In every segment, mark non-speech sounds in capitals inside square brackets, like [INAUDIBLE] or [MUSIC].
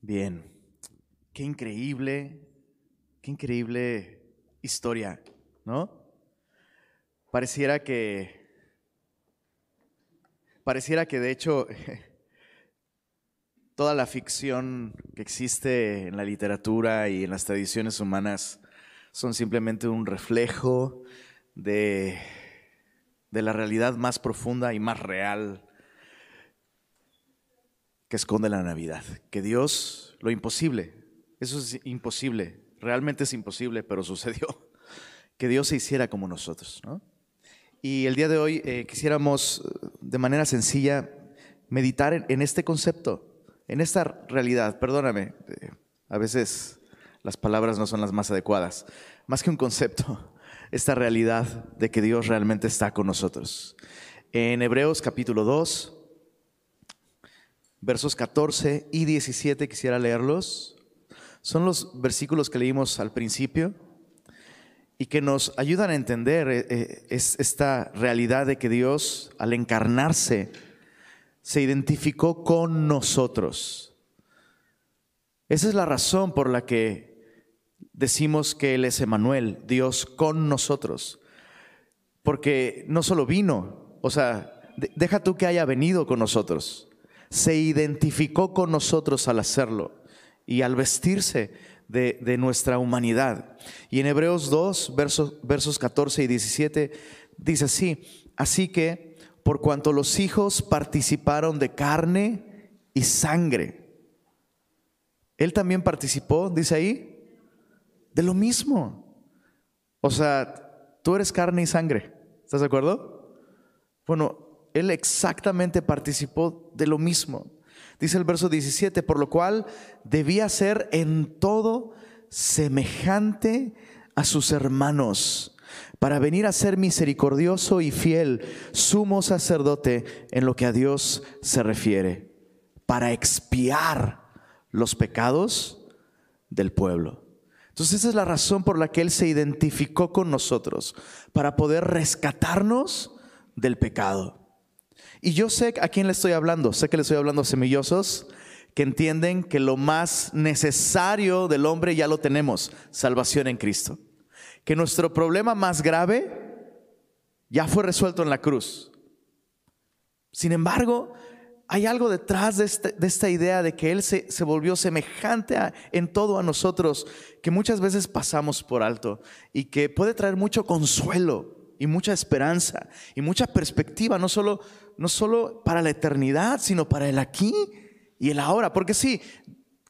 Bien, qué increíble, qué increíble historia, ¿no? Pareciera que, pareciera que de hecho [LAUGHS] toda la ficción que existe en la literatura y en las tradiciones humanas son simplemente un reflejo de, de la realidad más profunda y más real que esconde la Navidad. Que Dios, lo imposible, eso es imposible, realmente es imposible, pero sucedió. [LAUGHS] Que Dios se hiciera como nosotros. ¿no? Y el día de hoy eh, quisiéramos de manera sencilla meditar en, en, este concepto, en esta realidad. Perdóname, eh, a veces las palabras no son las más adecuadas. Más que un concepto, [LAUGHS] esta realidad de que Dios realmente está con nosotros. En Hebreos capítulo 2, versos 14 y 17, quisiera leerlos. Son los versículos que leímos al principio y que nos ayudan a entender eh, eh, esta realidad de que Dios, al encarnarse, se identificó con nosotros. Esa es la razón por la que decimos que Él es Emanuel, Dios con nosotros. Porque no solo vino, o sea, deja tú que haya venido con nosotros se identificó con nosotros al hacerlo y al vestirse de, nuestra humanidad. Y en Hebreos 2, versos, versos 14 y 17, dice así, así que por cuanto los hijos participaron de carne y sangre, él también participó, dice ahí, de lo mismo. O sea, tú eres carne y sangre, ¿estás de acuerdo? Bueno, él exactamente participó de lo mismo. Dice el verso 17, por lo cual debía ser en todo semejante a sus hermanos, para venir a ser misericordioso y fiel, sumo sacerdote en lo que a Dios se refiere, para expiar los pecados del pueblo. Entonces esa es la razón por la que Él se identificó con nosotros, para poder rescatarnos del pecado. Y yo sé a quién le estoy hablando. Sé que le estoy hablando a semillosos que entienden que lo más necesario del hombre ya lo tenemos, salvación en Cristo. Que nuestro problema más grave ya fue resuelto en la cruz. Sin embargo, hay algo detrás de, este, esta idea de que Él se, volvió semejante en todo a nosotros, que muchas veces pasamos por alto y que puede traer mucho consuelo y mucha esperanza y mucha perspectiva, no solo, no solo para la eternidad, sino para el aquí y el ahora. Porque sí,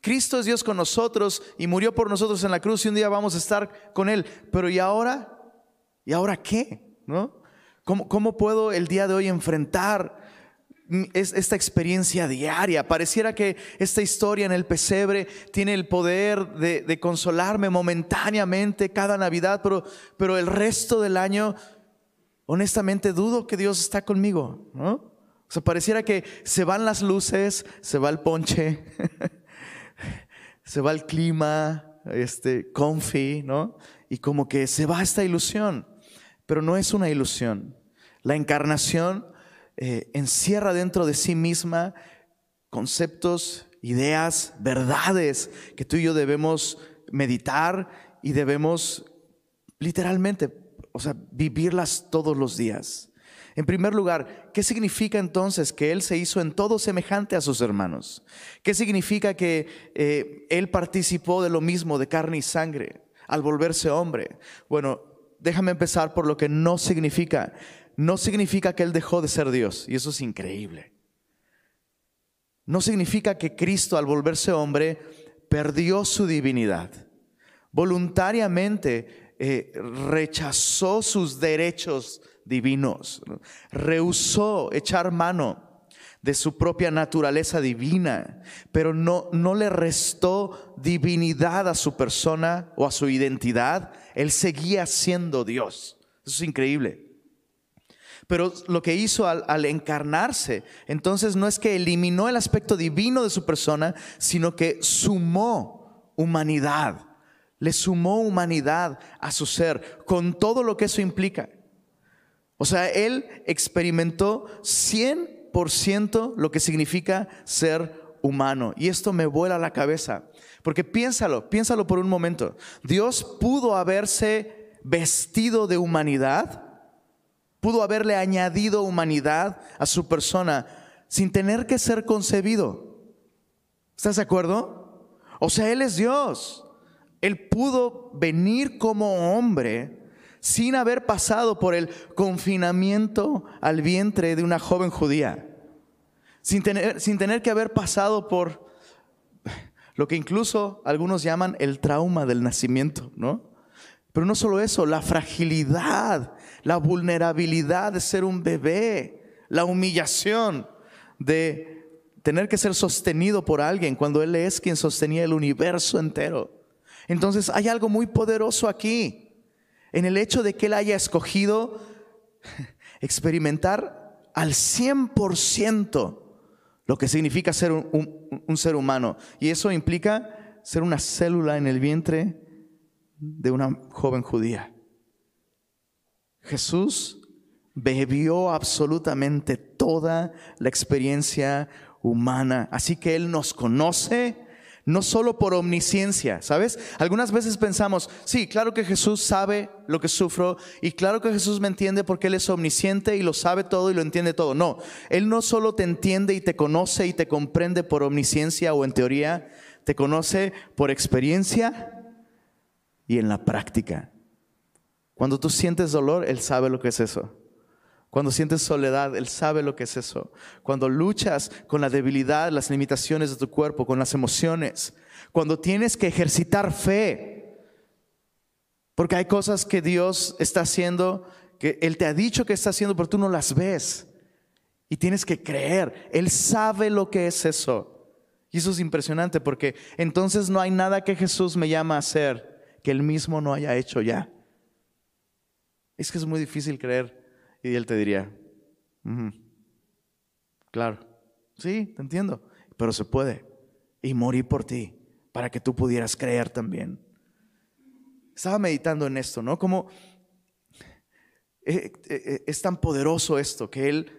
Cristo es Dios con nosotros y murió por nosotros en la cruz y un día vamos a estar con Él. Pero ¿y ahora? ¿Y ahora qué? ¿No? ¿Cómo, cómo puedo el día de hoy enfrentar esta experiencia diaria. Pareciera que esta historia en el pesebre tiene el poder de, de, consolarme momentáneamente cada Navidad, pero, pero el resto del año honestamente dudo que Dios está conmigo, ¿no? O sea, pareciera que se van las luces, se va el ponche, [LAUGHS] se va el clima, este, comfy, ¿no? Y como que se va esta ilusión, pero no es una ilusión. La encarnación eh, encierra dentro de sí misma conceptos, ideas, verdades que tú y yo debemos meditar y debemos literalmente o sea, vivirlas todos los días. En primer lugar, ¿qué significa entonces que Él se hizo en todo semejante a sus hermanos? ¿Qué significa que eh, Él participó de lo mismo, de carne y sangre, al volverse hombre? Bueno, déjame empezar por lo que no significa. No significa que Él dejó de ser Dios, y eso es increíble. No significa que Cristo al volverse hombre perdió su divinidad. Voluntariamente eh, rechazó sus derechos divinos, rehusó echar mano de su propia naturaleza divina, pero no, no le restó divinidad a su persona o a su identidad. Él seguía siendo Dios. Eso es increíble. Pero lo que hizo al, al, encarnarse, entonces no es que eliminó el aspecto divino de su persona, sino que sumó humanidad le sumó humanidad a su ser, con todo lo que eso implica. O sea, él experimentó 100% lo que significa ser humano. Y esto me vuela la cabeza. Porque piénsalo, piénsalo por un momento. Dios pudo haberse vestido de humanidad, pudo haberle añadido humanidad a su persona sin tener que ser concebido. ¿Estás de acuerdo? O sea, Él es Dios. Él pudo venir como hombre sin haber pasado por el confinamiento al vientre de una joven judía, sin tener, sin tener que haber pasado por lo que incluso algunos llaman el trauma del nacimiento, ¿no? Pero no solo eso, la fragilidad, la vulnerabilidad de ser un bebé, la humillación de tener que ser sostenido por alguien cuando Él es quien sostenía el universo entero. Entonces hay algo muy poderoso aquí, en el hecho de que Él haya escogido [LAUGHS] experimentar al 100% lo que significa ser un, ser humano. Y eso implica ser una célula en el vientre de una joven judía. Jesús bebió absolutamente toda la experiencia humana, así que Él nos conoce, no solo por omnisciencia, ¿sabes? Algunas veces pensamos, sí, claro que Jesús sabe lo que sufro y claro que Jesús me entiende porque Él es omnisciente y lo sabe todo y lo entiende todo. No, Él no solo te entiende y te conoce y te comprende por omnisciencia o en teoría, te conoce por experiencia y en la práctica. Cuando tú sientes dolor, Él sabe lo que es eso. Cuando sientes soledad, Él sabe lo que es eso. Cuando luchas con la debilidad, las limitaciones de tu cuerpo, con las emociones. Cuando tienes que ejercitar fe. Porque hay cosas que Dios está haciendo, que Él te ha dicho que está haciendo, pero tú no las ves. Y tienes que creer. Él sabe lo que es eso. Y eso es impresionante porque entonces no hay nada que Jesús me llama a hacer que Él mismo no haya hecho ya. Es que es muy difícil creer y él te diría, claro, sí, te entiendo, pero se puede. Y morí por ti, para que tú pudieras creer también. Estaba meditando en esto, ¿no? Como eh, eh, eh, es tan poderoso esto, que él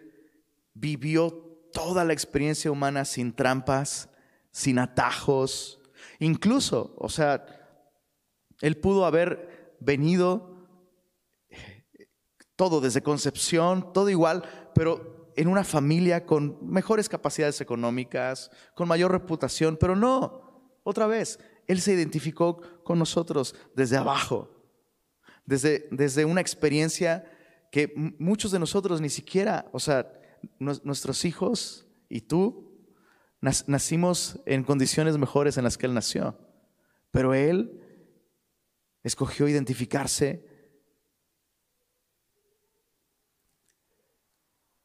vivió toda la experiencia humana sin trampas, sin atajos, incluso, o sea, él pudo haber venido todo, desde concepción, todo igual, pero en una familia con mejores capacidades económicas, con mayor reputación, pero no, otra vez, Él se identificó con nosotros desde abajo, desde, desde una experiencia que muchos de nosotros ni siquiera, o sea, nuestros hijos y tú, nacimos en condiciones mejores en las que Él nació, pero Él escogió identificarse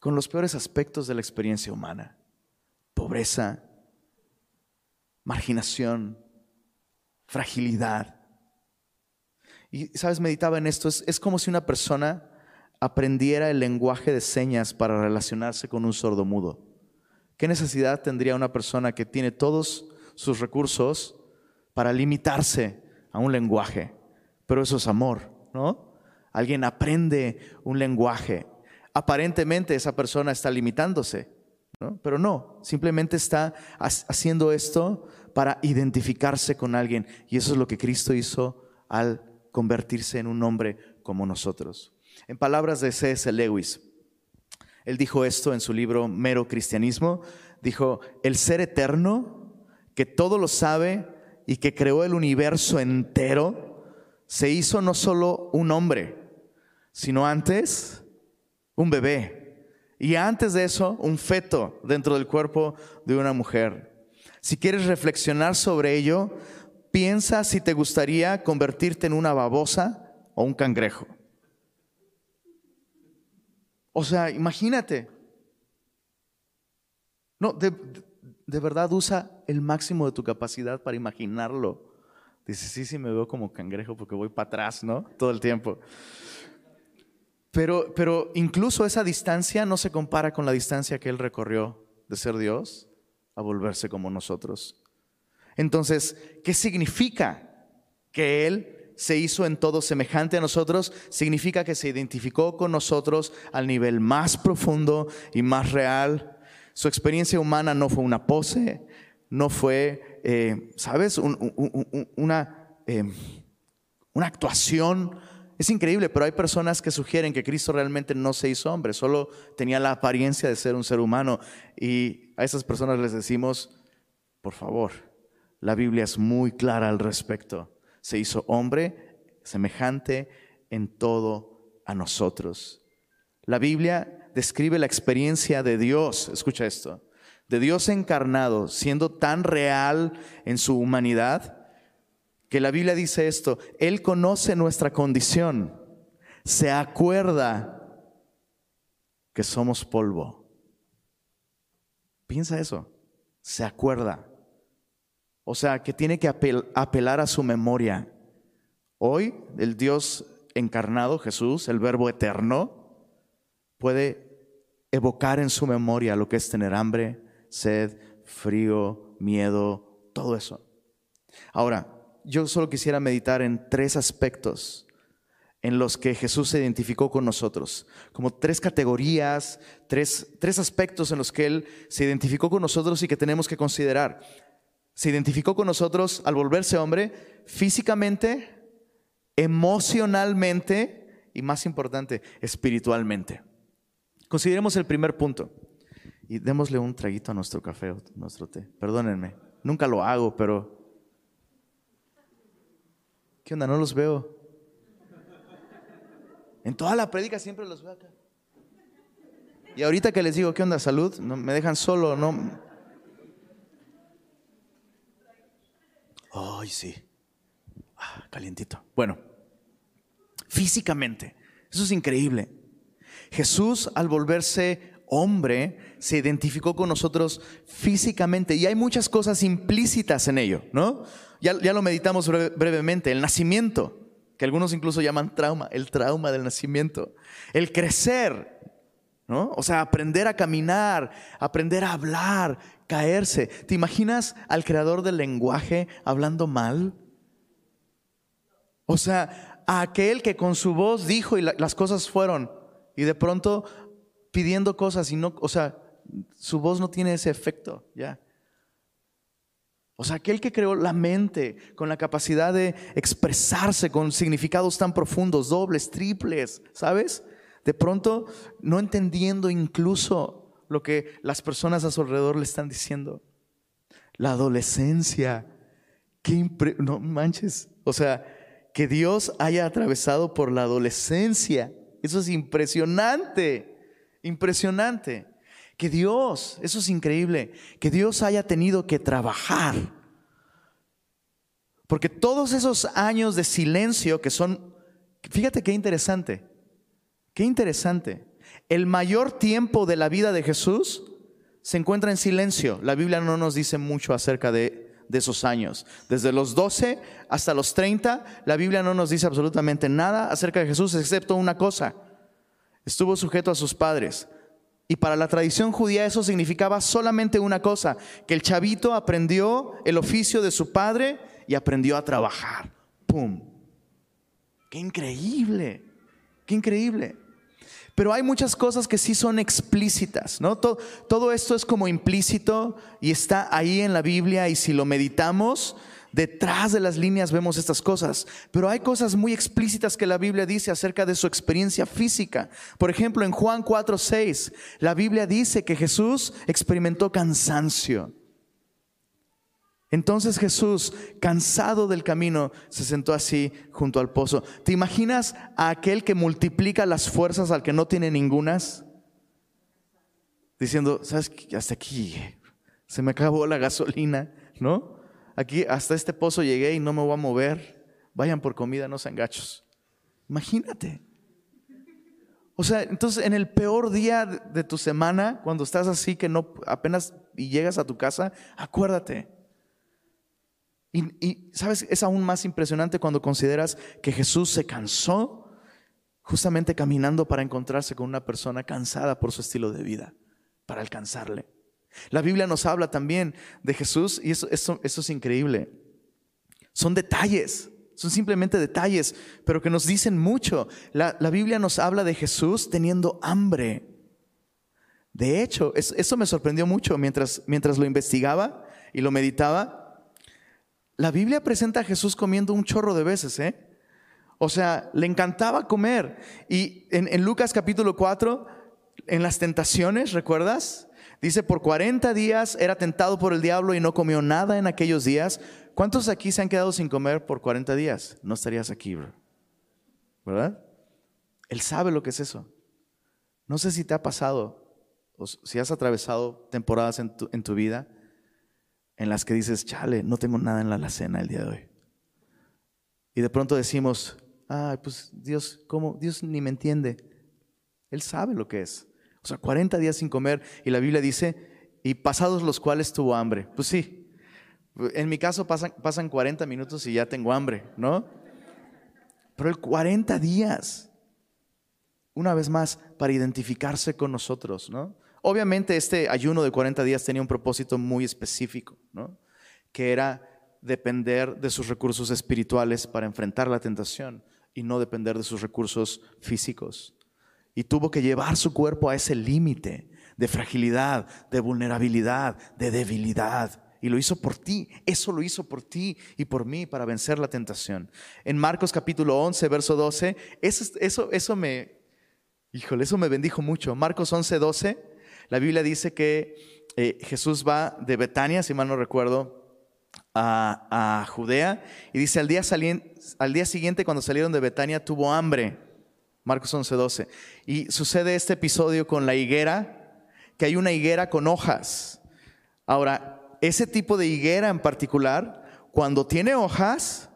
con los peores aspectos de la experiencia humana. Pobreza, marginación, fragilidad. Y, sabes, meditaba en esto, es, como si una persona aprendiera el lenguaje de señas para relacionarse con un sordo mudo. ¿Qué necesidad tendría una persona que tiene todos sus recursos para limitarse a un lenguaje? Pero eso es amor, ¿no? Alguien aprende un lenguaje aparentemente esa persona está limitándose, pero no, simplemente está haciendo esto para identificarse con alguien. Y eso es lo que Cristo hizo al convertirse en un hombre como nosotros. En palabras de C.S. Lewis, él dijo esto en su libro Mero Cristianismo, dijo, el ser eterno, que todo lo sabe y que creó el universo entero, se hizo no solo un hombre, sino antes un bebé. Y antes de eso, un feto dentro del cuerpo de una mujer. Si quieres reflexionar sobre ello, piensa si te gustaría convertirte en una babosa o un cangrejo. O sea, imagínate. No, de, de, verdad usa el máximo de tu capacidad para imaginarlo. Dice, sí, sí, me veo como cangrejo porque voy para atrás, ¿no? Todo el tiempo. Pero, pero incluso esa distancia no se compara con la distancia que Él recorrió de ser Dios a volverse como nosotros. Entonces, ¿qué significa que Él se hizo en todo semejante a nosotros? Significa que se identificó con nosotros al nivel más profundo y más real. Su experiencia humana no fue una pose, no fue, eh, ¿sabes? una, eh, una actuación. Es increíble, pero hay personas que sugieren que Cristo realmente no se hizo hombre, solo tenía la apariencia de ser un ser humano. Y a esas personas les decimos, por favor, la Biblia es muy clara al respecto. Se hizo hombre semejante en todo a nosotros. La Biblia describe la experiencia de Dios, escucha esto, de Dios encarnado, siendo tan real en su humanidad, que la Biblia dice esto, Él conoce nuestra condición, se acuerda que somos polvo. Piensa eso, se acuerda. O sea, que tiene que apelar a su memoria. Hoy el Dios encarnado, Jesús, el verbo eterno, puede evocar en su memoria lo que es tener hambre, sed, frío, miedo, todo eso. Ahora, yo solo quisiera meditar en tres aspectos en los que Jesús se identificó con nosotros, como tres categorías, tres, tres aspectos en los que Él se identificó con nosotros y que tenemos que considerar. Se identificó con nosotros al volverse hombre físicamente, emocionalmente y más importante, espiritualmente. Consideremos el primer punto y démosle un traguito a nuestro café o nuestro té. Perdónenme, nunca lo hago, pero... ¿Qué onda? No los veo. En toda la prédica siempre los veo acá. Y ahorita que les digo, ¿qué onda? Salud, no, me dejan solo, no. Ay, sí. Ah, calientito. Bueno, físicamente, eso es increíble. Jesús al volverse hombre se identificó con nosotros físicamente y hay muchas cosas implícitas en ello, ¿no? Ya, ya lo meditamos brevemente, el nacimiento, que algunos incluso llaman trauma, el trauma del nacimiento, el crecer, ¿no? O sea, aprender a caminar, aprender a hablar, caerse. ¿Te imaginas al creador del lenguaje hablando mal? O sea, a aquel que con su voz dijo y las cosas fueron y de pronto pidiendo cosas y no, o sea, su voz no tiene ese efecto, ya. O sea, aquel que creó la mente con la capacidad de expresarse con significados tan profundos, dobles, triples, ¿sabes? De pronto no entendiendo incluso lo que las personas a su alrededor le están diciendo. La adolescencia, qué no manches, o sea, que Dios haya atravesado por la adolescencia, eso es impresionante. Impresionante. Que Dios, eso es increíble, que Dios haya tenido que trabajar. Porque todos esos años de silencio que son, fíjate qué interesante, qué interesante. El mayor tiempo de la vida de Jesús se encuentra en silencio. La Biblia no nos dice mucho acerca de, de esos años. Desde los 12 hasta los 30, la Biblia no nos dice absolutamente nada acerca de Jesús, excepto una cosa estuvo sujeto a sus padres. Y para la tradición judía eso significaba solamente una cosa, que el chavito aprendió el oficio de su padre y aprendió a trabajar. ¡Pum! ¡Qué increíble! ¡Qué increíble! Pero hay muchas cosas que sí son explícitas, ¿no? Todo, todo esto es como implícito y está ahí en la Biblia y si lo meditamos, Detrás de las líneas vemos estas cosas, pero hay cosas muy explícitas que la Biblia dice acerca de su experiencia física. Por ejemplo, en Juan 4:6, la Biblia dice que Jesús experimentó cansancio. Entonces Jesús, cansado del camino, se sentó así junto al pozo. ¿Te imaginas a aquel que multiplica las fuerzas al que no tiene ningunas? Diciendo, ¿sabes? Hasta aquí se me acabó la gasolina, ¿no? Aquí hasta este pozo llegué y no me voy a mover. Vayan por comida, no sean gachos. Imagínate. O sea, entonces en el peor día de tu semana, cuando estás así que no apenas y llegas a tu casa, acuérdate. Y, y, sabes, es aún más impresionante cuando consideras que Jesús se cansó justamente caminando para encontrarse con una persona cansada por su estilo de vida, para alcanzarle. La Biblia nos habla también de Jesús y eso, eso, es increíble. Son detalles, son simplemente detalles, pero que nos dicen mucho. La, Biblia nos habla de Jesús teniendo hambre. De hecho, eso, me sorprendió mucho mientras, mientras lo investigaba. y lo meditaba, la Biblia presenta a Jesús comiendo un chorro de veces, ¿eh? O sea, le encantaba comer. Y en, en Lucas capítulo 4, en las tentaciones, ¿recuerdas? Dice, por 40 días era tentado por el diablo y no comió nada en aquellos días. ¿Cuántos aquí se han quedado sin comer por 40 días? No estarías aquí, bro. ¿verdad? Él sabe lo que es eso. No sé si te ha pasado, o si has atravesado temporadas en tu, en tu vida en las que dices, chale, no tengo nada en la alacena el día de hoy. Y de pronto decimos, ay, pues Dios, ¿cómo? Dios ni me entiende. Él sabe lo que es. O sea, 40 días sin comer y la Biblia dice, y pasados los cuales tuvo hambre. Pues sí, en mi caso pasan, pasan 40 minutos y ya tengo hambre, ¿no? Pero el 40 días, una vez más, para identificarse con nosotros, ¿no? Obviamente este ayuno de 40 días tenía un propósito muy específico, ¿no? Que era depender de sus recursos espirituales para enfrentar la tentación y no depender de sus recursos físicos. Y tuvo que llevar su cuerpo a ese límite de fragilidad, de vulnerabilidad, de debilidad. Y lo hizo por ti, eso lo hizo por ti y por mí para vencer la tentación. En Marcos capítulo 11, verso 12, eso, eso, me, híjole, eso me bendijo mucho. Marcos 11, 12, la Biblia dice que eh, Jesús va de Betania, si mal no recuerdo, a, a Judea, y dice, al día, al día siguiente cuando salieron de Betania tuvo hambre. Marcos 11, 12. Y sucede este episodio con la higuera, que hay una higuera con hojas. Ahora, ese tipo de higuera en particular, cuando tiene hojas,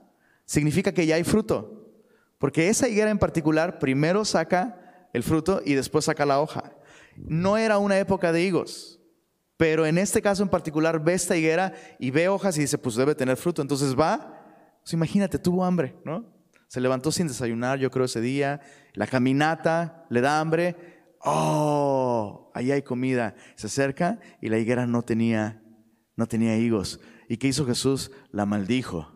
significa que ya hay fruto. Porque esa higuera en particular primero saca el fruto y después saca la hoja. No era una época de higos, pero en este caso en particular ve esta higuera y ve hojas y dice, pues debe tener fruto. Entonces va, pues imagínate, tuvo hambre, ¿no? Se levantó sin desayunar, yo creo, ese día. La caminata le da hambre. Oh, ahí hay comida. Se acerca y la higuera no tenía no tenía higos. ¿Y qué hizo Jesús? La maldijo.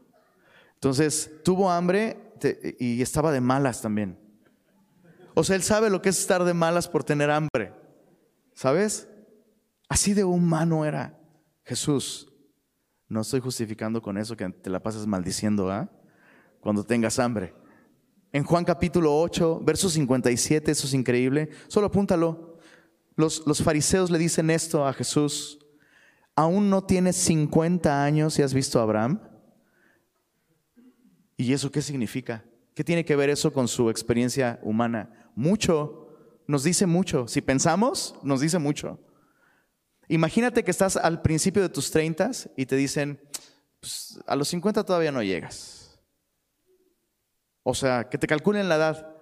Entonces tuvo hambre y estaba de malas también. O sea, él sabe lo que es estar de malas por tener hambre. ¿Sabes? Así de humano era Jesús. No estoy justificando con eso que te la pasas maldiciendo, ¿ah? Cuando tengas hambre. En Juan capítulo 8, verso 57, eso es increíble. Solo apúntalo. Los, los fariseos le dicen esto a Jesús aún no tienes 50 años y has visto a Abraham. ¿Y eso qué significa? ¿Qué tiene que ver eso con su experiencia humana? Mucho, nos dice mucho. Si pensamos, nos dice mucho. Imagínate que estás al principio de tus 30 y te dicen, pues, a los 50 todavía no llegas. O sea, que te calculen la edad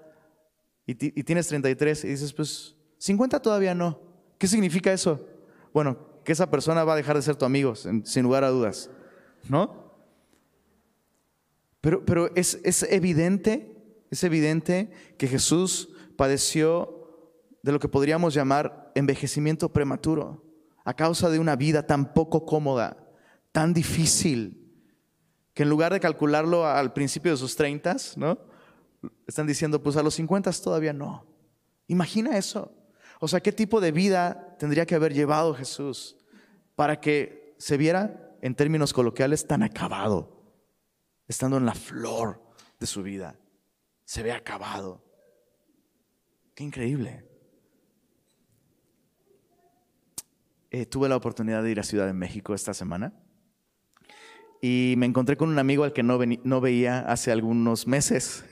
y, tienes 33 y dices, pues 50 todavía no. ¿Qué significa eso? Bueno, que esa persona va a dejar de ser tu amigo, sin lugar a dudas. ¿No? Pero, pero es, es evidente, es evidente que Jesús padeció de lo que podríamos llamar envejecimiento prematuro, a causa de una vida tan poco cómoda, tan difícil, que en lugar de calcularlo al principio de sus treintas, ¿no? Están diciendo, pues a los cincuentas todavía no. Imagina eso. O sea, ¿qué tipo de vida tendría que haber llevado Jesús para que se viera, en términos coloquiales, tan acabado, estando en la flor de su vida? Se ve acabado. Qué increíble. Eh, tuve la oportunidad de ir a Ciudad de México esta semana y me encontré con un amigo al que no, veía hace algunos meses.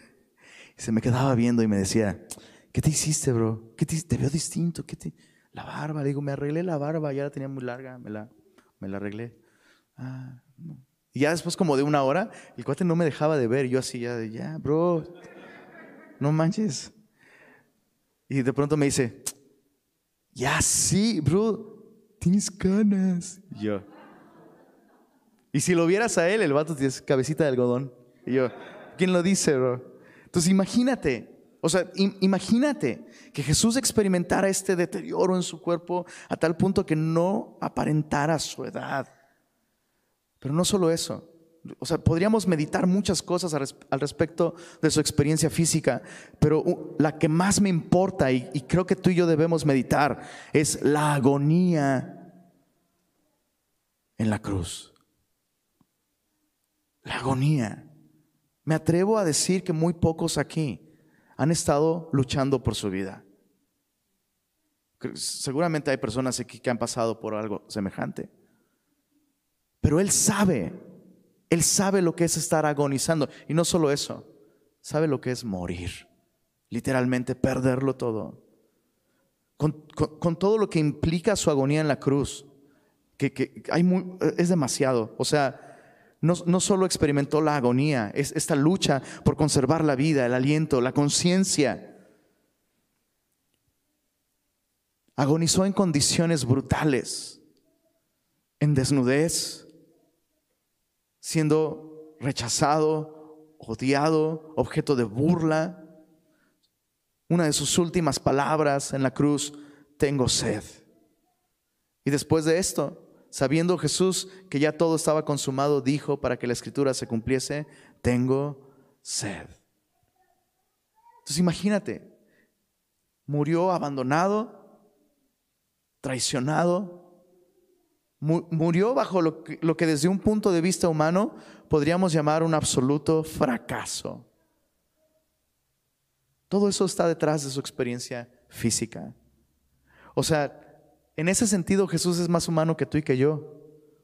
Y se me quedaba viendo y me decía, ¿Qué te hiciste, bro? ¿Qué te, te veo distinto? ¿Qué te... La barba, le digo, me arreglé la barba, ya la tenía muy larga, me la, me la arreglé. Ah, Y ya después como de una hora, el cuate no me dejaba de ver, yo así ya de, ya, bro, no manches. Y de pronto me dice, ya sí, bro, tienes canas. Y yo, y si lo vieras a él, el vato tiene cabecita de algodón. Y yo, ¿quién lo dice, bro? Entonces imagínate, o sea, imagínate que Jesús experimentara este deterioro en su cuerpo a tal punto que no aparentara su edad. Pero no solo eso. O sea, podríamos meditar muchas cosas al respecto de su experiencia física, pero la que más me importa y, y creo que tú y yo debemos meditar es la agonía en la cruz. La agonía. Me atrevo a decir que muy pocos aquí han estado luchando por su vida. Seguramente hay personas aquí que han pasado por algo semejante. Pero Él sabe, Él sabe lo que es estar agonizando. Y no solo eso, sabe lo que es morir. Literalmente perderlo todo. Con, todo lo que implica su agonía en la cruz, que, hay es demasiado. O sea, no, solo experimentó la agonía, es esta lucha por conservar la vida, el aliento, la conciencia. Agonizó en condiciones brutales, en desnudez, siendo rechazado, odiado, objeto de burla. Una de sus últimas palabras en la cruz, tengo sed. Y después de esto, sabiendo Jesús que ya todo estaba consumado, dijo para que la escritura se cumpliese, tengo sed. Entonces imagínate, murió abandonado, traicionado, murió bajo lo que, lo que desde un punto de vista humano podríamos llamar un absoluto fracaso. Todo eso está detrás de su experiencia física. O sea, en ese sentido, Jesús es más humano que tú y que yo,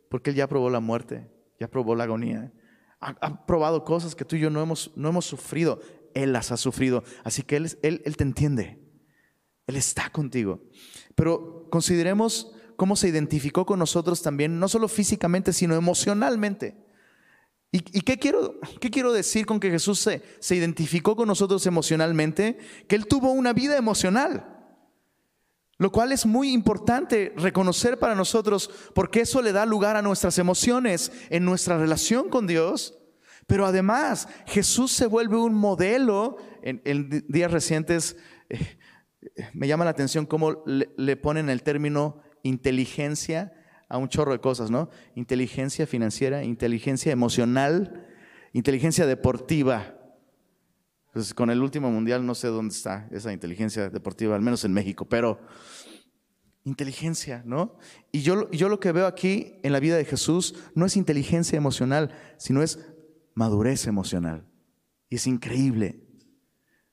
porque Él ya probó la muerte, ya probó la agonía. Ha, probado cosas que tú y yo no hemos, no hemos sufrido. Él las ha sufrido. Así que él, él, él te entiende. Él está contigo. Pero consideremos cómo se identificó con nosotros también, no solo físicamente, sino emocionalmente. ¿Y, qué, quiero, qué, quiero, decir con que Jesús se, se identificó con nosotros emocionalmente? Que Él tuvo una vida emocional. Lo cual es muy importante reconocer para nosotros porque eso le da lugar a nuestras emociones en nuestra relación con Dios. Pero además Jesús se vuelve un modelo. En, días recientes eh, me llama la atención cómo le, ponen el término inteligencia a un chorro de cosas, ¿no? Inteligencia financiera, inteligencia emocional, inteligencia deportiva. Pues con el último mundial no sé dónde está esa inteligencia deportiva, al menos en México, pero inteligencia, ¿no? Y yo, yo lo que veo aquí en la vida de Jesús no es inteligencia emocional, sino es madurez emocional. Y es increíble.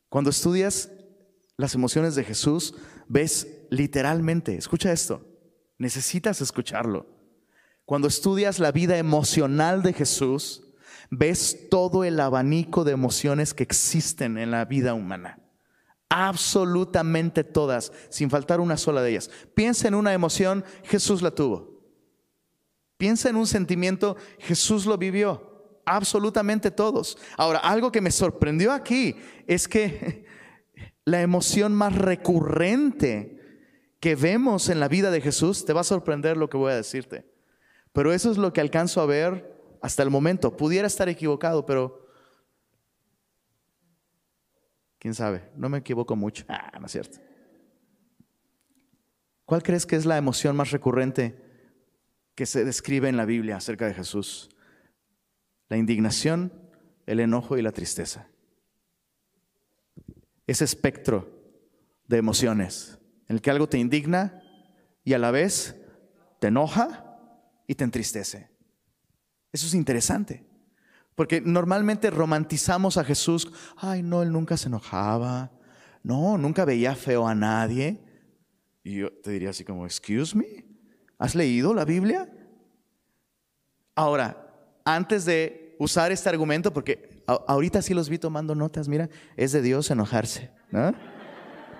Cuando estudias las emociones de Jesús, ves literalmente, escucha esto, necesitas escucharlo. Cuando estudias la vida emocional de Jesús, ves todo el abanico de emociones que existen en la vida humana. Absolutamente todas, sin faltar una sola de ellas. Piensa en una emoción, Jesús la tuvo. Piensa en un sentimiento, Jesús lo vivió. Absolutamente todos. Ahora, algo que me sorprendió aquí es que [LAUGHS] la emoción más recurrente que vemos en la vida de Jesús, te va a sorprender lo que voy a decirte. Pero eso es lo que alcanzo a ver hasta el momento. Pudiera estar equivocado, pero quién sabe, no me equivoco mucho. Ah, no es cierto. ¿Cuál crees que es la emoción más recurrente que se describe en la Biblia acerca de Jesús? La indignación, el enojo y la tristeza. Ese espectro de emociones en el que algo te indigna y a la vez te enoja y te entristece. Eso es interesante. Porque normalmente romantizamos a Jesús. Ay, no, él nunca se enojaba. No, nunca veía feo a nadie. Y yo te diría así como, excuse me, ¿has leído la Biblia? Ahora, antes de usar este argumento, porque ahorita sí los vi tomando notas, mira, es de Dios enojarse. ¿no?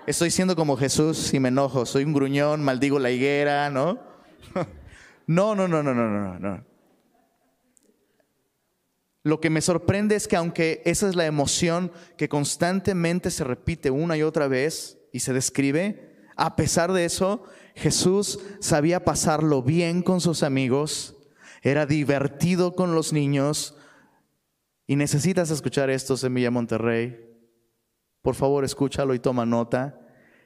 Estoy siendo como Jesús y me enojo, soy un gruñón, maldigo la higuera, ¿no? [LAUGHS] No, no, no, no, no, no, no. Lo que me sorprende es que aunque esa es la emoción que constantemente se repite una y otra vez y se describe, a pesar de eso, Jesús sabía pasarlo bien con sus amigos, era divertido con los niños. Y necesitas escuchar esto, Semilla Monterrey. Por favor, escúchalo y toma nota.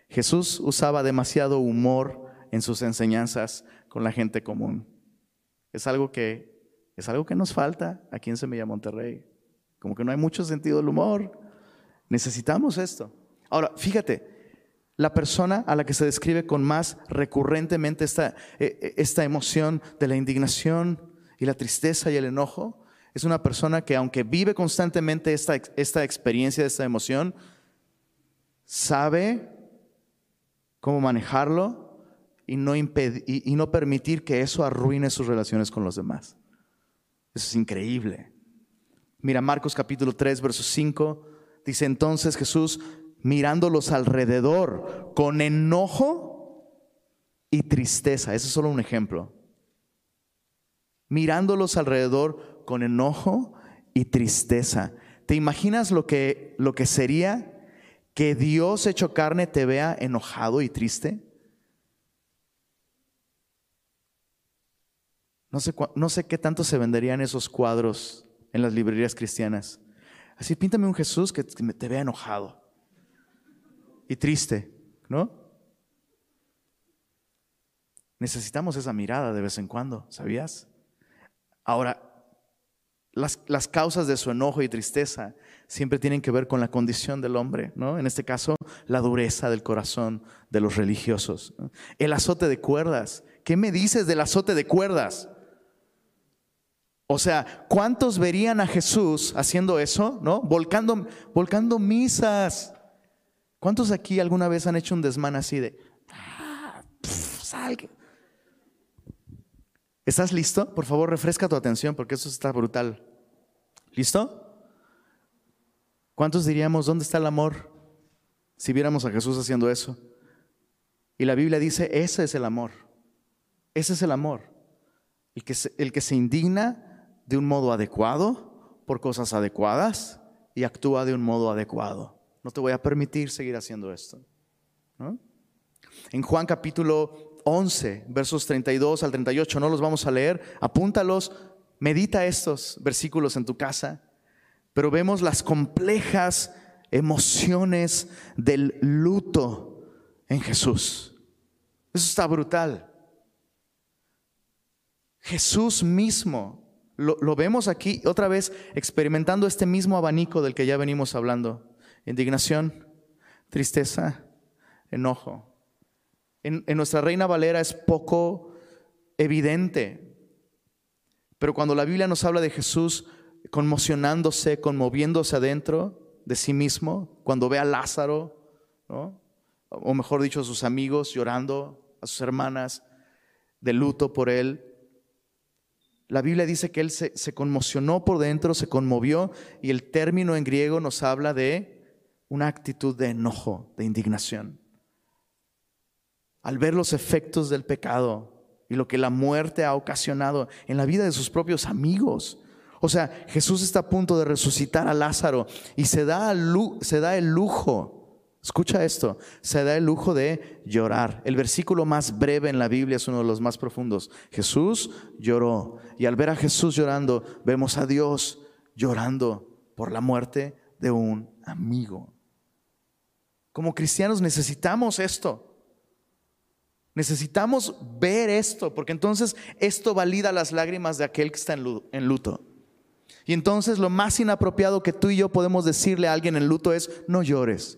Jesús usaba demasiado humor en sus enseñanzas con la gente común. Es algo que es algo que nos falta aquí en Semilla Monterrey. Como que no hay mucho sentido del humor. Necesitamos esto. Ahora, fíjate, la persona a la que se describe con más recurrentemente esta, eh, eh, esta emoción de la indignación y la tristeza y el enojo es una persona que aunque vive constantemente esta, esta experiencia, esta emoción, sabe cómo manejarlo y no, y no permitir que eso arruine sus relaciones con los demás. Eso es increíble. Mira, Marcos capítulo 3, verso 5, dice entonces Jesús mirándolos alrededor con enojo y tristeza. Ese es solo un ejemplo. Mirándolos alrededor con enojo y tristeza. ¿Te imaginas lo que, lo que sería que Dios hecho carne te vea enojado y triste? No sé, qué tanto se venderían esos cuadros en las librerías cristianas. Así, píntame un Jesús que te vea enojado y triste, ¿no? Necesitamos esa mirada de vez en cuando, ¿sabías? Ahora, las, las, causas de su enojo y tristeza siempre tienen que ver con la condición del hombre, ¿no? En este caso, la dureza del corazón de los religiosos. El azote de cuerdas. ¿Qué me dices del azote de cuerdas? O sea, ¿cuántos verían a Jesús haciendo eso, ¿no? Volcando, volcando misas. ¿Cuántos aquí alguna vez han hecho un desmán así de, ah, ¿Estás listo? Por favor, refresca tu atención porque eso está brutal. ¿Listo? ¿Cuántos diríamos, ¿dónde está el amor? Si viéramos a Jesús haciendo eso. Y la Biblia dice, ese es el amor. Ese es el amor. El que el que se indigna de un modo adecuado por cosas adecuadas y actúa de un modo adecuado no te voy a permitir seguir haciendo esto. En Juan capítulo 11, versos 32 al 38, no los vamos a leer, apúntalos, medita estos versículos en tu casa, pero vemos las complejas emociones del luto en Jesús. Eso está brutal. Jesús mismo, lo, lo, vemos aquí otra vez experimentando este mismo abanico del que ya venimos hablando indignación, tristeza, enojo. En, nuestra Reina Valera es poco evidente, pero cuando la Biblia nos habla de Jesús conmocionándose, conmoviéndose adentro de sí mismo, cuando ve a Lázaro, o mejor dicho, a sus amigos llorando, a sus hermanas de luto por él, la Biblia dice que él se, conmocionó por dentro, se conmovió, y el término en griego nos habla de una actitud de enojo, de indignación. Al ver los efectos del pecado y lo que la muerte ha ocasionado en la vida de sus propios amigos. O sea, Jesús está a punto de resucitar a Lázaro y se da, se da el lujo, escucha esto, se da el lujo de llorar. El versículo más breve en la Biblia es uno de los más profundos. Jesús lloró y al ver a Jesús llorando, vemos a Dios llorando por la muerte de un amigo. Como cristianos necesitamos esto. Necesitamos ver esto, porque entonces esto valida las lágrimas de aquel que está en luto. Y entonces lo más inapropiado que tú y yo podemos decirle a alguien en luto es, no llores.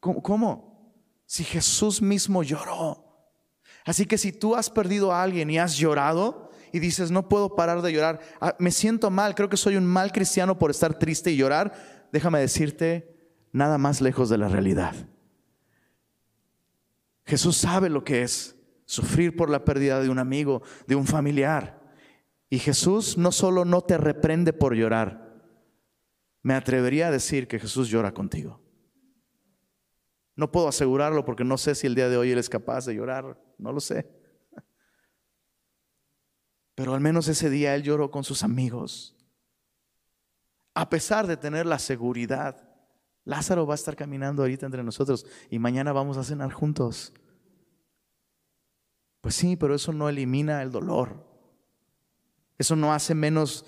¿Cómo? Si Jesús mismo lloró. Así que si tú has perdido a alguien y has llorado y dices, no puedo parar de llorar, ah, me siento mal, creo que soy un mal cristiano por estar triste y llorar, déjame decirte, nada más lejos de la realidad. Jesús sabe lo que es sufrir por la pérdida de un amigo, de un familiar. Y Jesús no solo no te reprende por llorar, me atrevería a decir que Jesús llora contigo. No puedo asegurarlo porque no sé si el día de hoy Él es capaz de llorar, no lo sé. Pero al menos ese día Él lloró con sus amigos, a pesar de tener la seguridad Lázaro va a estar caminando ahorita entre nosotros y mañana vamos a cenar juntos. Pues sí, pero eso no elimina el dolor. Eso no hace menos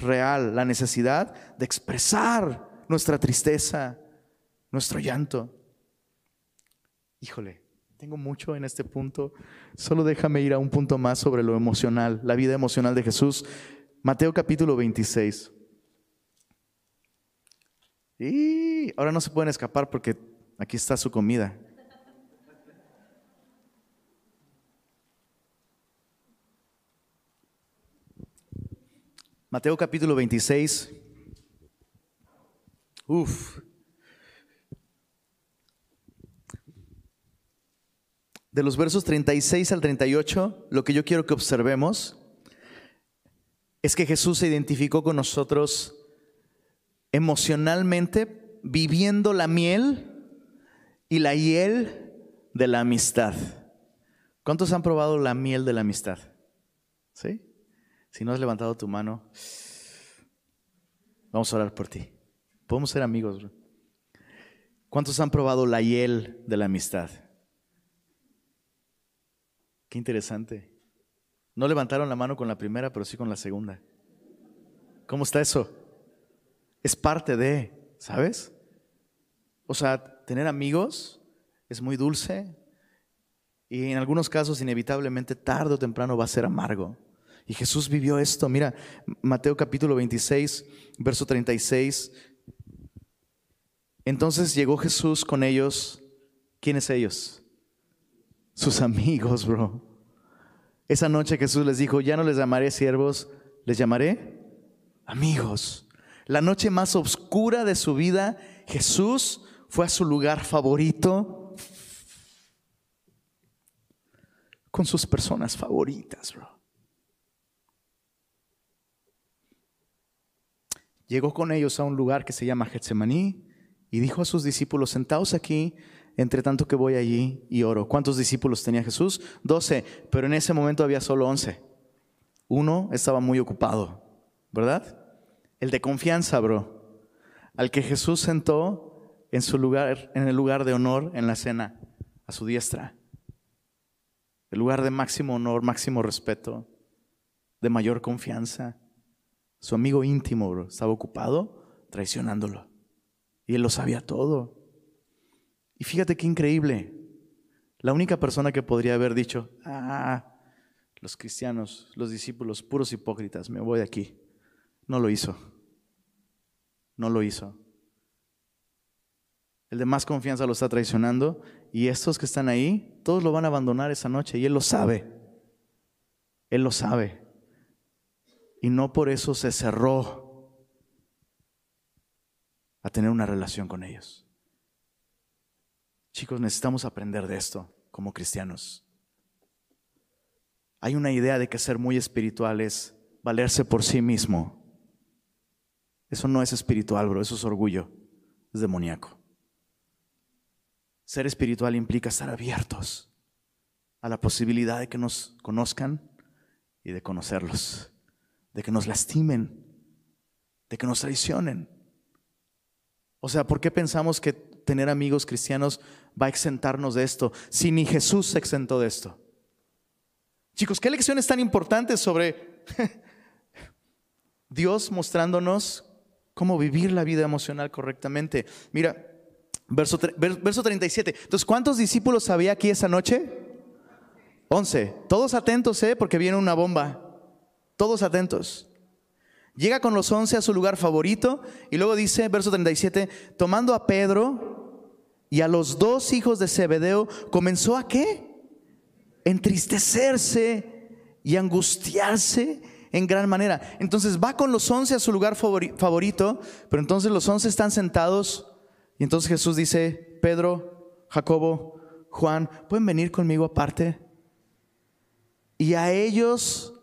real la necesidad de expresar nuestra tristeza, nuestro llanto. Híjole, tengo mucho en este punto. Solo déjame ir a un punto más sobre lo emocional, la vida emocional de Jesús. Mateo capítulo 26. Y ahora no se pueden escapar porque Aquí está su comida. Mateo capítulo 26. Uf. De los versos 36 al 38, lo que yo quiero que observemos es que Jesús se identificó con nosotros emocionalmente viviendo la miel y la hiel de la amistad. ¿Cuántos han probado la miel de la amistad? ¿Sí? Si no has levantado tu mano, vamos a orar por ti. Podemos ser amigos. ¿Cuántos han probado la hiel de la amistad? Qué interesante. No levantaron la mano con la primera, pero sí con la segunda. ¿Cómo está eso? Es parte de, ¿sabes? O sea, tener amigos es muy dulce y en algunos casos inevitablemente tarde o temprano va a ser amargo. Y Jesús vivió esto. Mira, Mateo capítulo 26, verso 36. Entonces llegó Jesús con ellos. ¿Quiénes ellos? Sus amigos, bro. Esa noche Jesús les dijo, ya no les llamaré siervos, les llamaré amigos. La noche más oscura de su vida, Jesús fue a su lugar favorito con sus personas favoritas, bro. Llegó con ellos a un lugar que se llama Getsemaní y dijo a sus discípulos, sentaos aquí, entre tanto que voy allí y oro. ¿Cuántos discípulos tenía Jesús? Doce, pero en ese momento había solo once. Uno estaba muy ocupado, ¿verdad? El de confianza, bro. Al que Jesús sentó en su lugar, en el lugar de honor en la cena, a su diestra. El lugar de máximo honor, máximo respeto, de mayor confianza. Su amigo íntimo, bro, estaba ocupado traicionándolo. Y él lo sabía todo. Y fíjate qué increíble. La única persona que podría haber dicho, ah, los cristianos, los discípulos, puros hipócritas, me voy de aquí. No lo hizo. No lo hizo. El de más confianza lo está traicionando y estos que están ahí, todos lo van a abandonar esa noche y él lo sabe. Él lo sabe y no por eso se cerró a tener una relación con ellos. Chicos, necesitamos aprender de esto como cristianos. Hay una idea de que ser muy espiritual es valerse por sí mismo. Eso no es espiritual, bro, eso es orgullo, es demoníaco. Ser espiritual implica estar abiertos a la posibilidad de que nos conozcan y de conocerlos de que nos lastimen, de que nos traicionen. O sea, ¿por qué pensamos que tener amigos cristianos va a exentarnos de esto si ni Jesús se exentó de esto? Chicos, ¿qué lecciones tan importantes sobre [LAUGHS] Dios mostrándonos cómo vivir la vida emocional correctamente? Mira, verso, verso 37. Entonces, ¿cuántos discípulos había aquí esa noche? Once. Todos atentos, ¿eh? Porque viene una bomba. Todos atentos. Llega con los once a su lugar favorito y luego dice, verso 37, tomando a Pedro y a los dos hijos de Zebedeo, comenzó a qué? Entristecerse y angustiarse en gran manera. Entonces va con los once a su lugar favorito, pero entonces los once están sentados y entonces Jesús dice, Pedro, Jacobo, Juan, ¿pueden venir conmigo aparte? Y a ellos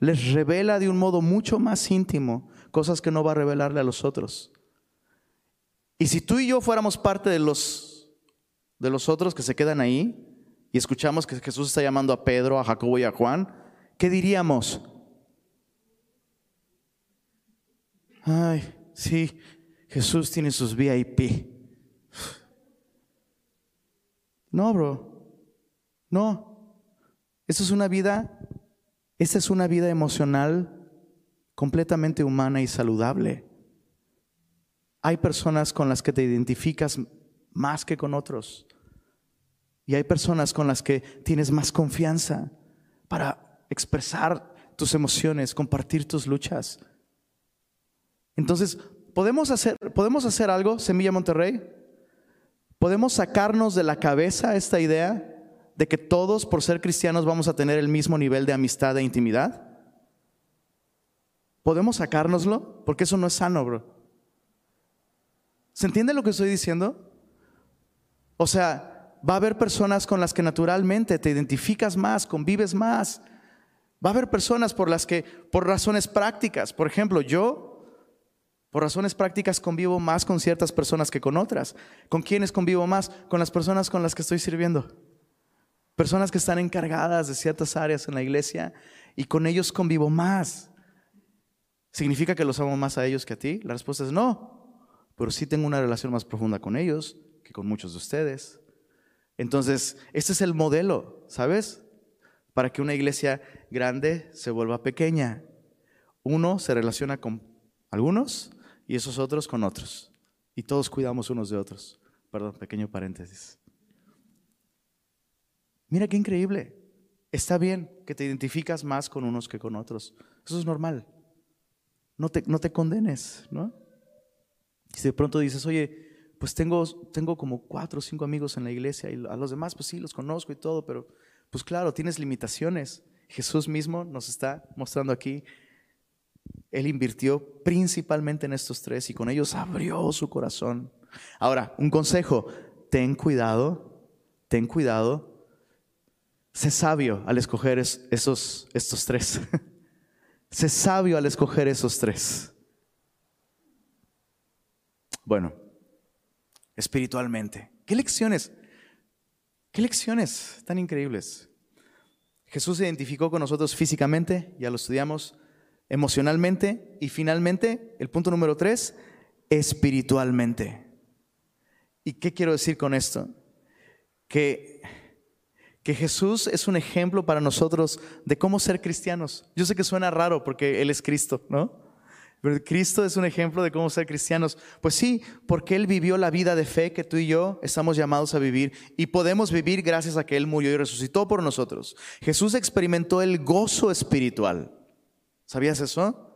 les revela de un modo mucho más íntimo cosas que no va a revelarle a los otros. Y si tú y yo fuéramos parte de los, de los otros que se quedan ahí y escuchamos que Jesús está llamando a Pedro, a Jacobo y a Juan, ¿qué diríamos? Ay, sí, Jesús tiene sus VIP. No, bro. No. Eso es una vida esta es una vida emocional completamente humana y saludable. Hay personas con las que te identificas más que con otros. Y hay personas con las que tienes más confianza para expresar tus emociones, compartir tus luchas. Entonces, ¿podemos hacer, ¿podemos hacer algo, Semilla Monterrey? ¿Podemos sacarnos de la cabeza esta idea de que todos por ser cristianos vamos a tener el mismo nivel de amistad e intimidad? ¿Podemos sacárnoslo? Porque eso no es sano, bro. ¿Se entiende lo que estoy diciendo? O sea, va a haber personas con las que naturalmente te identificas más, convives más. Va a haber personas por las que, por razones prácticas, por ejemplo, yo, por razones prácticas, convivo más con ciertas personas que con otras. ¿Con quiénes convivo más? Con las personas con las que estoy sirviendo. Personas que están encargadas de ciertas áreas en la iglesia y con ellos convivo más. ¿Significa que los amo más a ellos que a ti? La respuesta es no, pero sí tengo una relación más profunda con ellos que con muchos de ustedes. Entonces, este es el modelo, ¿sabes? Para que una iglesia grande se vuelva pequeña. Uno se relaciona con algunos y esos otros con otros. Y todos cuidamos unos de otros. Perdón, pequeño paréntesis. Mira qué increíble. Está bien que te identificas más con unos que con otros. Eso es normal no te, no te condenes, ¿no? Si de pronto dices, oye, pues tengo, tengo como cuatro o cinco amigos en la iglesia y a los demás, pues sí, los conozco y todo, pero pues claro, tienes limitaciones. Jesús mismo nos está mostrando aquí, Él invirtió principalmente en estos tres y con ellos abrió su corazón. Ahora, un consejo, ten cuidado, ten cuidado, sé sabio al escoger esos, estos tres. [LAUGHS] Sé sabio al escoger esos tres. Bueno, espiritualmente. ¿Qué lecciones? ¿Qué lecciones tan increíbles? Jesús se identificó con nosotros físicamente, ya lo estudiamos, emocionalmente y finalmente, el punto número tres, espiritualmente. ¿Y qué quiero decir con esto? Que que Jesús es un ejemplo para nosotros de cómo ser cristianos. Yo sé que suena raro porque Él es Cristo, ¿no? Cristo es un ejemplo de cómo ser cristianos. Pues sí, porque Él vivió la vida de fe que tú y yo estamos llamados a vivir y podemos vivir gracias a que Él murió y resucitó por nosotros. Jesús experimentó el gozo espiritual. ¿Sabías eso?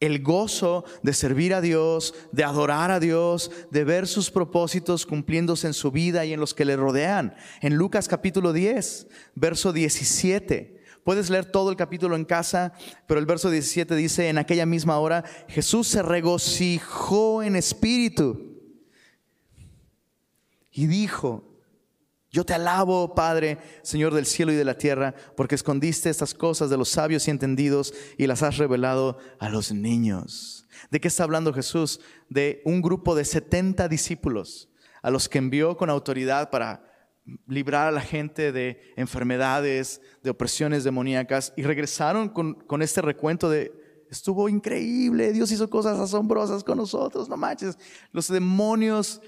el gozo de servir a Dios, de adorar a Dios, de ver sus propósitos cumpliéndose en su vida y en los que le rodean. En Lucas capítulo 10, verso 17. Puedes leer todo el capítulo en casa, pero el verso 17 dice, en aquella misma hora Jesús se regocijó en espíritu y dijo, yo te alabo, Padre, Señor del cielo y de la tierra, porque escondiste estas cosas de los sabios y entendidos y las has revelado a los niños. ¿De qué está hablando Jesús? De un grupo de 70 discípulos a los que envió con autoridad para librar a la gente de enfermedades, de opresiones demoníacas, y regresaron con, con este recuento de, estuvo increíble, Dios hizo cosas asombrosas con nosotros, no manches, los demonios,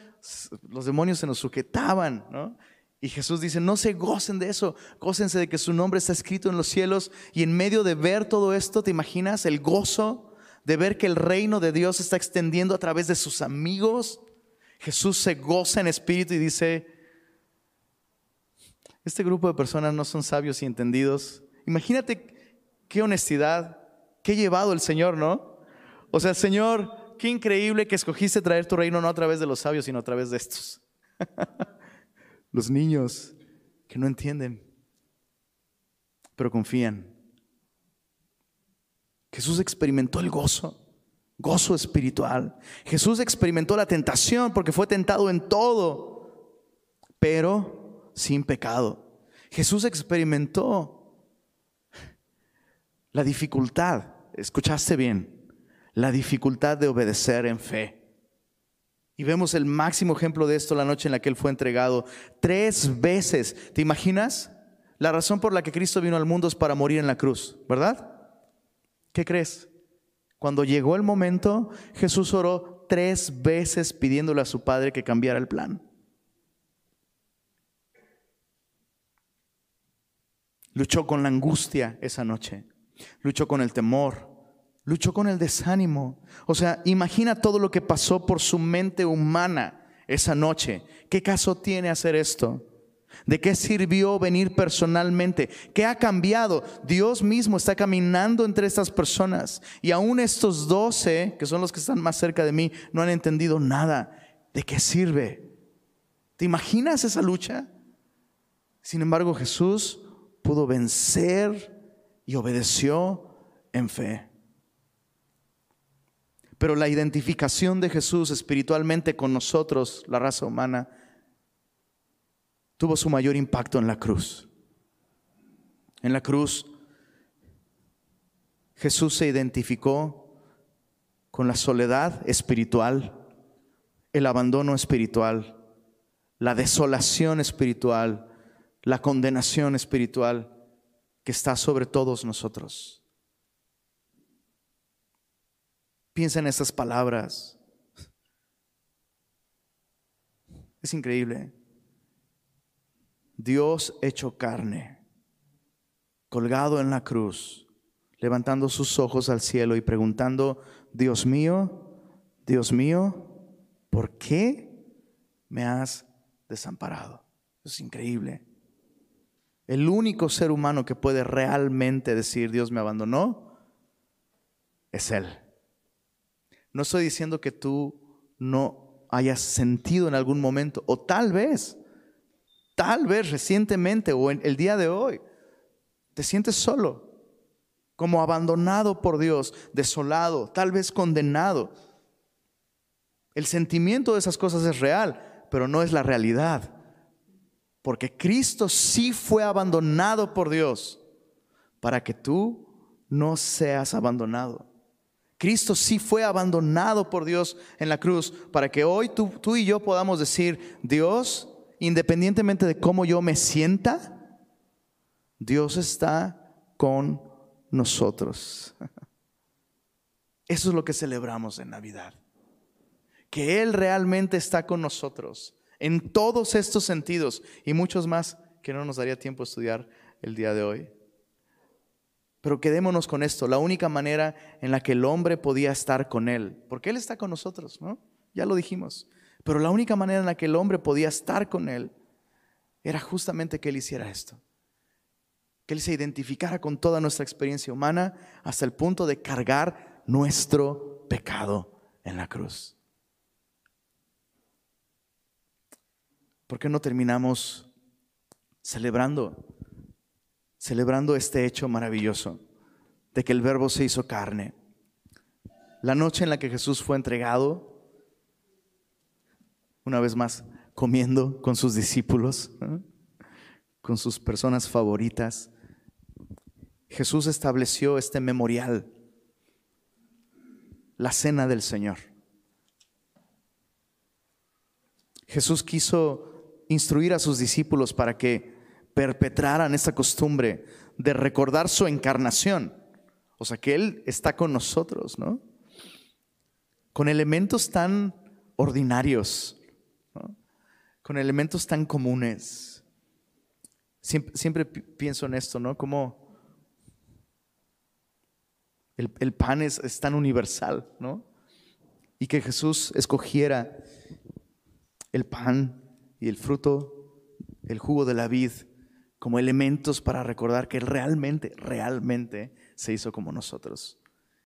los demonios se nos sujetaban, ¿no? Y Jesús dice, no se gocen de eso, gócense de que su nombre está escrito en los cielos. Y en medio de ver todo esto, ¿te imaginas el gozo de ver que el reino de Dios está extendiendo a través de sus amigos? Jesús se goza en espíritu y dice, este grupo de personas no son sabios y entendidos. Imagínate qué honestidad, qué llevado el Señor, ¿no? O sea, Señor, qué increíble que escogiste traer tu reino no a través de los sabios, sino a través de estos. [LAUGHS] los niños que no entienden, pero confían. Jesús experimentó el gozo, gozo espiritual. Jesús experimentó la tentación porque fue tentado en todo, pero sin pecado. Jesús experimentó la dificultad, escuchaste bien, la dificultad de obedecer en fe. Y vemos el máximo ejemplo de esto la noche en la que Él fue entregado. Tres veces. ¿Te imaginas? La razón por la que Cristo vino al mundo es para morir en la cruz, ¿verdad? ¿Qué crees? Cuando llegó el momento, Jesús oró tres veces pidiéndole a su Padre que cambiara el plan. Luchó con la angustia esa noche. Luchó con el temor. Luchó con el desánimo. O sea, imagina todo lo que pasó por su mente humana esa noche. ¿Qué caso tiene hacer esto? ¿De qué sirvió venir personalmente? ¿Qué ha cambiado? Dios mismo está caminando entre estas personas y aún estos doce, que son los que están más cerca de mí, no han entendido nada. ¿De qué sirve? ¿Te imaginas esa lucha? Sin embargo, Jesús pudo vencer y obedeció en fe. Pero la identificación de Jesús espiritualmente con nosotros, la raza humana, tuvo su mayor impacto en la cruz. En la cruz, Jesús se identificó con la soledad espiritual, el abandono espiritual, la desolación espiritual, la condenación espiritual que está sobre todos nosotros. Piensa en estas palabras. Es increíble. Dios hecho carne, colgado en la cruz, levantando sus ojos al cielo y preguntando, Dios mío, Dios mío, ¿por qué me has desamparado? Es increíble. El único ser humano que puede realmente decir Dios me abandonó es Él. No estoy diciendo que tú no hayas sentido en algún momento, o tal vez, tal vez recientemente o en el día de hoy, te sientes solo, como abandonado por Dios, desolado, tal vez condenado. El sentimiento de esas cosas es real, pero no es la realidad. Porque Cristo sí fue abandonado por Dios para que tú no seas abandonado. Cristo sí fue abandonado por Dios en la cruz para que hoy tú, tú y yo podamos decir, Dios, independientemente de cómo yo me sienta, Dios está con nosotros. [LAUGHS] Eso es lo que celebramos en Navidad. Que Él realmente está con nosotros en todos estos sentidos y muchos más que no nos daría tiempo estudiar el día de hoy. Pero quedémonos con esto, la única manera en la que el hombre podía estar con Él, porque Él está con nosotros, ¿no? Ya lo dijimos, pero la única manera en la que el hombre podía estar con Él era justamente que Él hiciera esto, que Él se identificara con toda nuestra experiencia humana hasta el punto de cargar nuestro pecado en la cruz. ¿Por qué no terminamos celebrando, celebrando este hecho maravilloso de que el verbo se hizo carne? La noche en la que Jesús fue entregado, una vez más, comiendo con sus discípulos, con sus personas favoritas, Jesús estableció este memorial, la cena del Señor. Jesús quiso instruir a sus discípulos para que perpetraran esa costumbre de recordar su encarnación. O sea, que Él está con nosotros, ¿no? Con elementos tan ordinarios, con elementos tan comunes. Siempre, pienso en esto, ¿no? Como el, pan es tan universal, ¿no? Y que Jesús escogiera el pan y el fruto, el jugo de la vid, como elementos para recordar que realmente, realmente se hizo como nosotros.